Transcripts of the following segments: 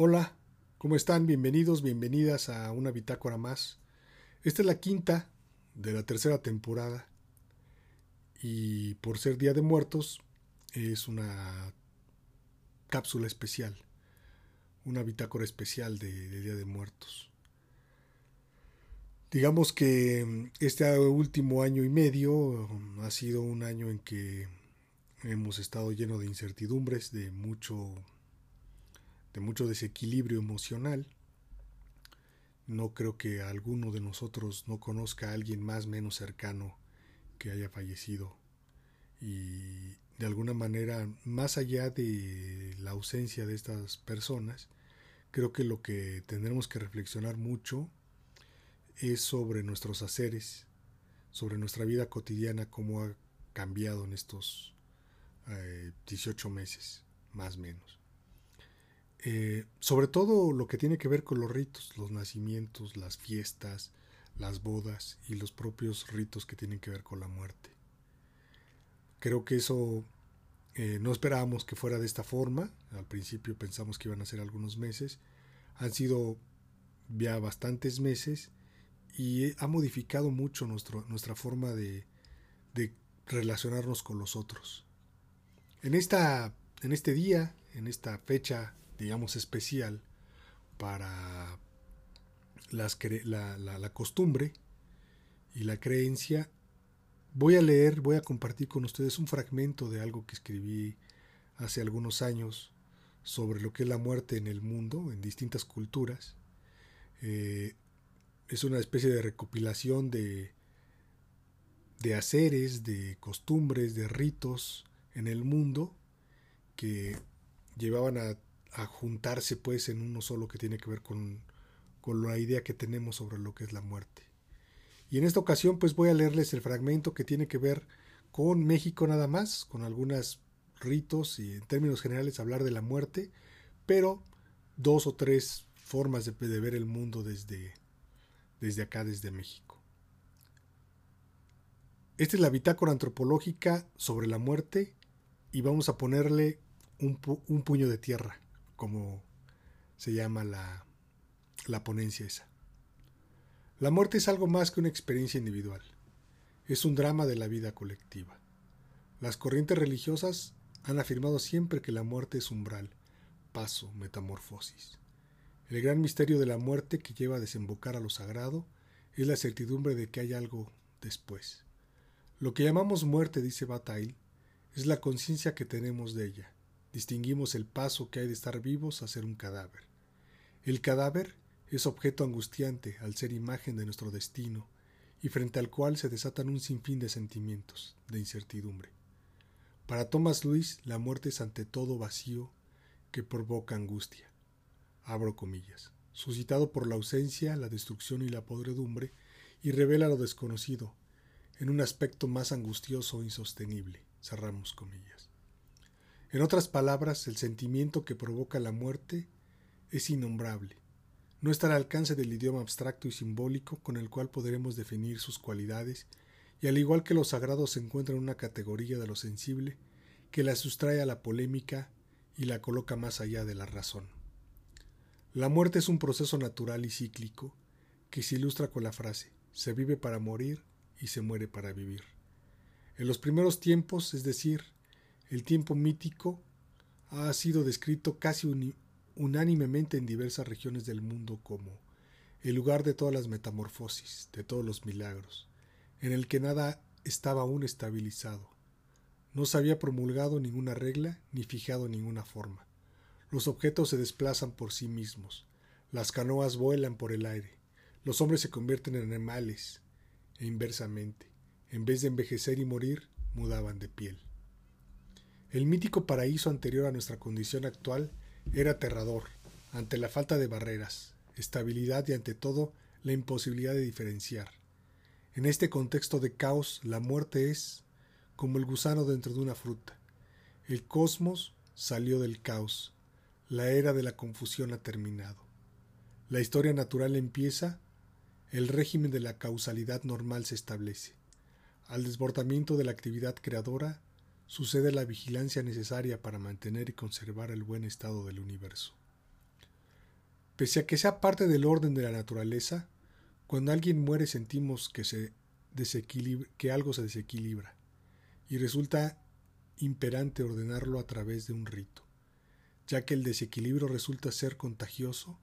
Hola, ¿cómo están? Bienvenidos, bienvenidas a una bitácora más. Esta es la quinta de la tercera temporada y por ser Día de Muertos es una cápsula especial, una bitácora especial de, de Día de Muertos. Digamos que este último año y medio ha sido un año en que hemos estado lleno de incertidumbres, de mucho de mucho desequilibrio emocional. No creo que alguno de nosotros no conozca a alguien más menos cercano que haya fallecido. Y de alguna manera, más allá de la ausencia de estas personas, creo que lo que tendremos que reflexionar mucho es sobre nuestros haceres, sobre nuestra vida cotidiana, cómo ha cambiado en estos 18 eh, meses, más o menos. Eh, sobre todo lo que tiene que ver con los ritos, los nacimientos, las fiestas, las bodas y los propios ritos que tienen que ver con la muerte. Creo que eso eh, no esperábamos que fuera de esta forma. Al principio pensamos que iban a ser algunos meses. Han sido ya bastantes meses y ha modificado mucho nuestro, nuestra forma de, de relacionarnos con los otros. En, esta, en este día, en esta fecha digamos, especial para las, la, la, costumbre y la creencia, voy a leer, voy a compartir con ustedes un fragmento de algo que escribí hace algunos años sobre lo que es la muerte en el mundo, en distintas culturas. Eh, es una especie de recopilación de, de haceres, de costumbres, de ritos en el mundo que llevaban a a juntarse pues en uno solo que tiene que ver con, con la idea que tenemos sobre lo que es la muerte. Y en esta ocasión pues voy a leerles el fragmento que tiene que ver con México nada más, con algunos ritos y en términos generales hablar de la muerte, pero dos o tres formas de, ver el mundo desde, desde acá, desde México. Esta es la bitácora antropológica sobre la muerte y vamos a ponerle un, un puño de tierra como se llama la, la ponencia esa. La muerte es algo más que una experiencia individual. Es un drama de la vida colectiva. Las corrientes religiosas han afirmado siempre que la muerte es umbral, paso, metamorfosis. El gran misterio de la muerte que lleva a desembocar a lo sagrado es la certidumbre de que hay algo después. Lo que llamamos muerte, dice Bataille, es la conciencia que tenemos de ella, distinguimos el paso que hay de estar vivos a ser un cadáver. El cadáver es objeto angustiante al ser imagen de nuestro destino y frente al cual se desatan un sinfín de sentimientos, de incertidumbre. Para Thomas Luis, la muerte es ante todo vacío que provoca angustia. Abro comillas. Suscitado por la ausencia, la destrucción y la podredumbre, y revela lo desconocido, en un aspecto más angustioso e insostenible. Cerramos comillas. En otras palabras, el sentimiento que provoca la muerte es innombrable. No está al alcance del idioma abstracto y simbólico con el cual podremos definir sus cualidades, y al igual que lo sagrado se encuentra en una categoría de lo sensible que la sustrae a la polémica y la coloca más allá de la razón. La muerte es un proceso natural y cíclico que se ilustra con la frase se vive para morir y se muere para vivir. En los primeros tiempos, es decir, el tiempo mítico ha sido descrito casi unánimemente en diversas regiones del mundo como el lugar de todas las metamorfosis, de todos los milagros, en el que nada estaba aún estabilizado. No se había promulgado ninguna regla ni fijado ninguna forma. Los objetos se desplazan por sí mismos, las canoas vuelan por el aire, los hombres se convierten en animales, e inversamente, en vez de envejecer y morir, mudaban de piel. El mítico paraíso anterior a nuestra condición actual era aterrador, ante la falta de barreras, estabilidad y ante todo la imposibilidad de diferenciar. En este contexto de caos, la muerte es como el gusano dentro de una fruta. El cosmos salió del caos, la era de la confusión ha terminado. La historia natural empieza, el régimen de la causalidad normal se establece. Al desbordamiento de la actividad creadora sucede la vigilancia necesaria para mantener y conservar el buen estado del universo. Pese a que sea parte del orden de la naturaleza, cuando alguien muere sentimos que, se que algo se desequilibra y resulta imperante ordenarlo a través de un rito, ya que el desequilibrio resulta ser contagioso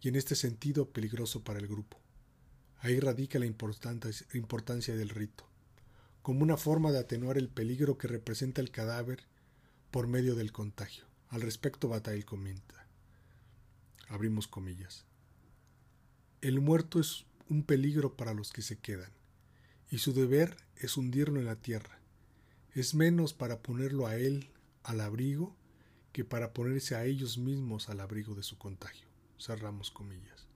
y en este sentido peligroso para el grupo. Ahí radica la importancia del rito, como una forma de atenuar el peligro que representa el cadáver por medio del contagio. Al respecto, Bataille comenta. Abrimos comillas. El muerto es un peligro para los que se quedan, y su deber es hundirlo en la tierra. Es menos para ponerlo a él al abrigo que para ponerse a ellos mismos al abrigo de su contagio. Cerramos comillas.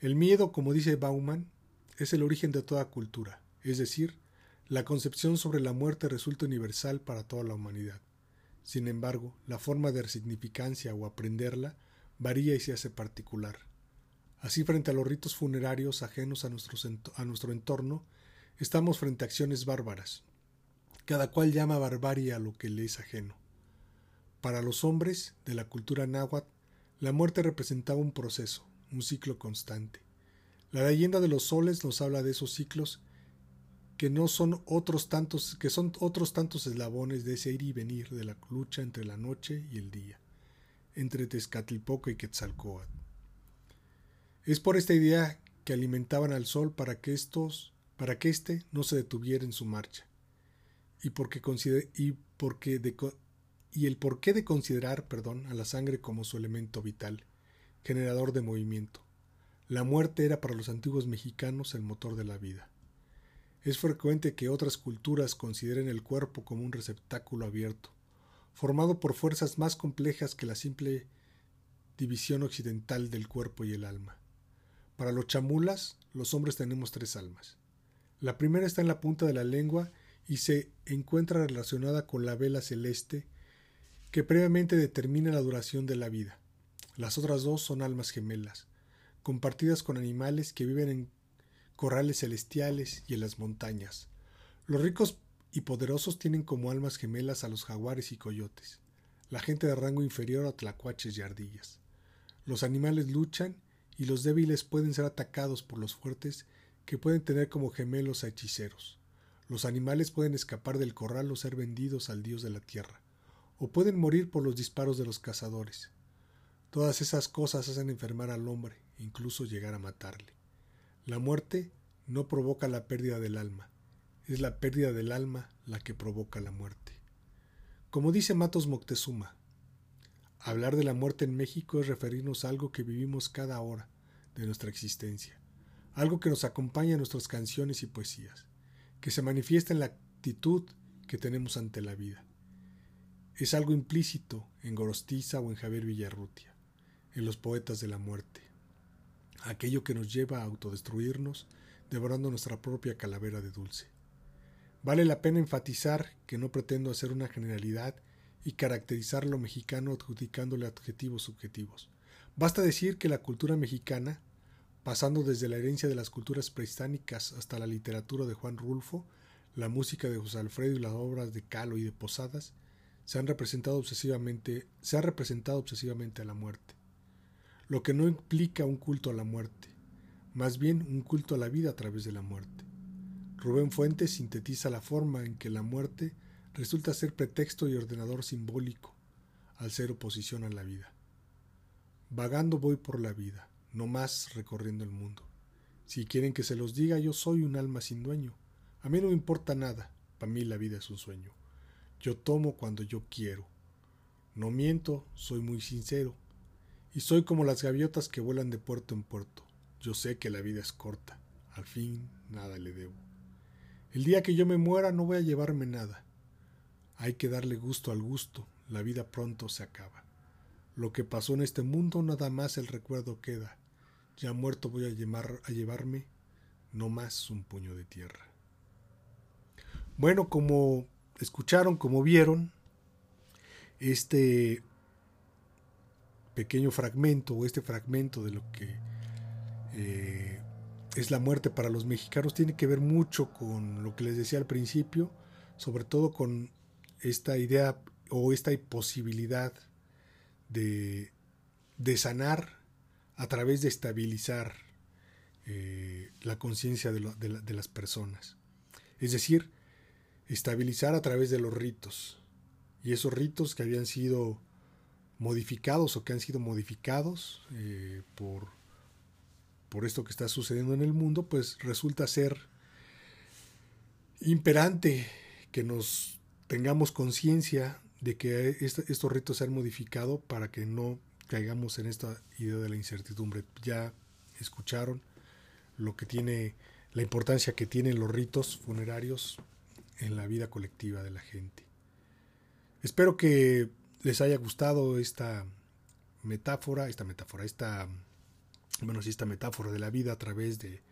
El miedo, como dice Bauman, es el origen de toda cultura, es decir, la concepción sobre la muerte resulta universal para toda la humanidad. Sin embargo, la forma de resignificancia o aprenderla varía y se hace particular. Así, frente a los ritos funerarios ajenos a, a nuestro entorno, estamos frente a acciones bárbaras. Cada cual llama barbarie a lo que le es ajeno. Para los hombres de la cultura náhuatl, la muerte representaba un proceso, un ciclo constante. La leyenda de los soles nos habla de esos ciclos que no son otros tantos, que son otros tantos eslabones de ese ir y venir de la lucha entre la noche y el día, entre Tezcatlipoca y Quetzalcóatl. Es por esta idea que alimentaban al sol para que estos, para que éste no se detuviera en su marcha, y porque y porque y el porqué de considerar, perdón, a la sangre como su elemento vital, generador de movimiento. La muerte era para los antiguos mexicanos el motor de la vida. Es frecuente que otras culturas consideren el cuerpo como un receptáculo abierto, formado por fuerzas más complejas que la simple división occidental del cuerpo y el alma. Para los chamulas, los hombres tenemos tres almas. La primera está en la punta de la lengua y se encuentra relacionada con la vela celeste que previamente determina la duración de la vida. Las otras dos son almas gemelas, compartidas con animales que viven en corrales celestiales y en las montañas. Los ricos y poderosos tienen como almas gemelas a los jaguares y coyotes, la gente de rango inferior a tlacuaches y ardillas. Los animales luchan y los débiles pueden ser atacados por los fuertes que pueden tener como gemelos a hechiceros. Los animales pueden escapar del corral o ser vendidos al dios de la tierra, o pueden morir por los disparos de los cazadores. Todas esas cosas hacen enfermar al hombre, incluso llegar a matarle. La muerte no provoca la pérdida del alma, es la pérdida del alma la que provoca la muerte. Como dice Matos Moctezuma, hablar de la muerte en México es referirnos a algo que vivimos cada hora de nuestra existencia, algo que nos acompaña en nuestras canciones y poesías, que se manifiesta en la actitud que tenemos ante la vida. Es algo implícito en Gorostiza o en Javier Villarrutia, en los poetas de la muerte aquello que nos lleva a autodestruirnos, devorando nuestra propia calavera de dulce. Vale la pena enfatizar que no pretendo hacer una generalidad y caracterizar lo mexicano adjudicándole adjetivos subjetivos. Basta decir que la cultura mexicana, pasando desde la herencia de las culturas prehispánicas hasta la literatura de Juan Rulfo, la música de José Alfredo y las obras de Calo y de Posadas, se han representado obsesivamente, se ha representado obsesivamente a la muerte lo que no implica un culto a la muerte, más bien un culto a la vida a través de la muerte. Rubén Fuentes sintetiza la forma en que la muerte resulta ser pretexto y ordenador simbólico, al ser oposición a la vida. Vagando voy por la vida, no más recorriendo el mundo. Si quieren que se los diga, yo soy un alma sin dueño. A mí no me importa nada, para mí la vida es un sueño. Yo tomo cuando yo quiero. No miento, soy muy sincero y soy como las gaviotas que vuelan de puerto en puerto. Yo sé que la vida es corta. Al fin, nada le debo. El día que yo me muera no voy a llevarme nada. Hay que darle gusto al gusto. La vida pronto se acaba. Lo que pasó en este mundo nada más el recuerdo queda. Ya muerto voy a, a llevarme no más un puño de tierra. Bueno, como escucharon, como vieron, este pequeño fragmento o este fragmento de lo que eh, es la muerte para los mexicanos tiene que ver mucho con lo que les decía al principio, sobre todo con esta idea o esta posibilidad de, de sanar a través de estabilizar eh, la conciencia de, de las personas. Es decir, estabilizar a través de los ritos. Y esos ritos que habían sido modificados o que han sido modificados eh, por, por esto que está sucediendo en el mundo, pues resulta ser imperante que nos tengamos conciencia de que estos ritos se han modificado para que no caigamos en esta idea de la incertidumbre. Ya escucharon lo que tiene, la importancia que tienen los ritos funerarios en la vida colectiva de la gente. Espero que les haya gustado esta metáfora, esta metáfora, esta, bueno, sí, esta metáfora de la vida a través de,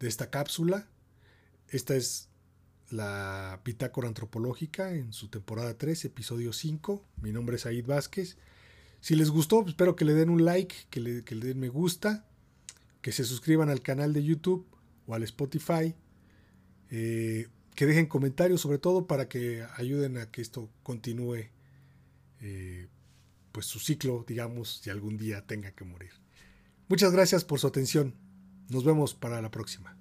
de esta cápsula. Esta es la Bitácora Antropológica en su temporada 3, episodio 5. Mi nombre es Aid Vázquez. Si les gustó, pues, espero que le den un like, que le, que den me gusta, que se suscriban al canal de YouTube o al Spotify. Eh, que dejen comentarios sobre todo para que ayuden a que esto continúe eh, pues su ciclo, digamos, si algún día tenga que morir. Muchas gracias por su atención. Nos vemos para la próxima.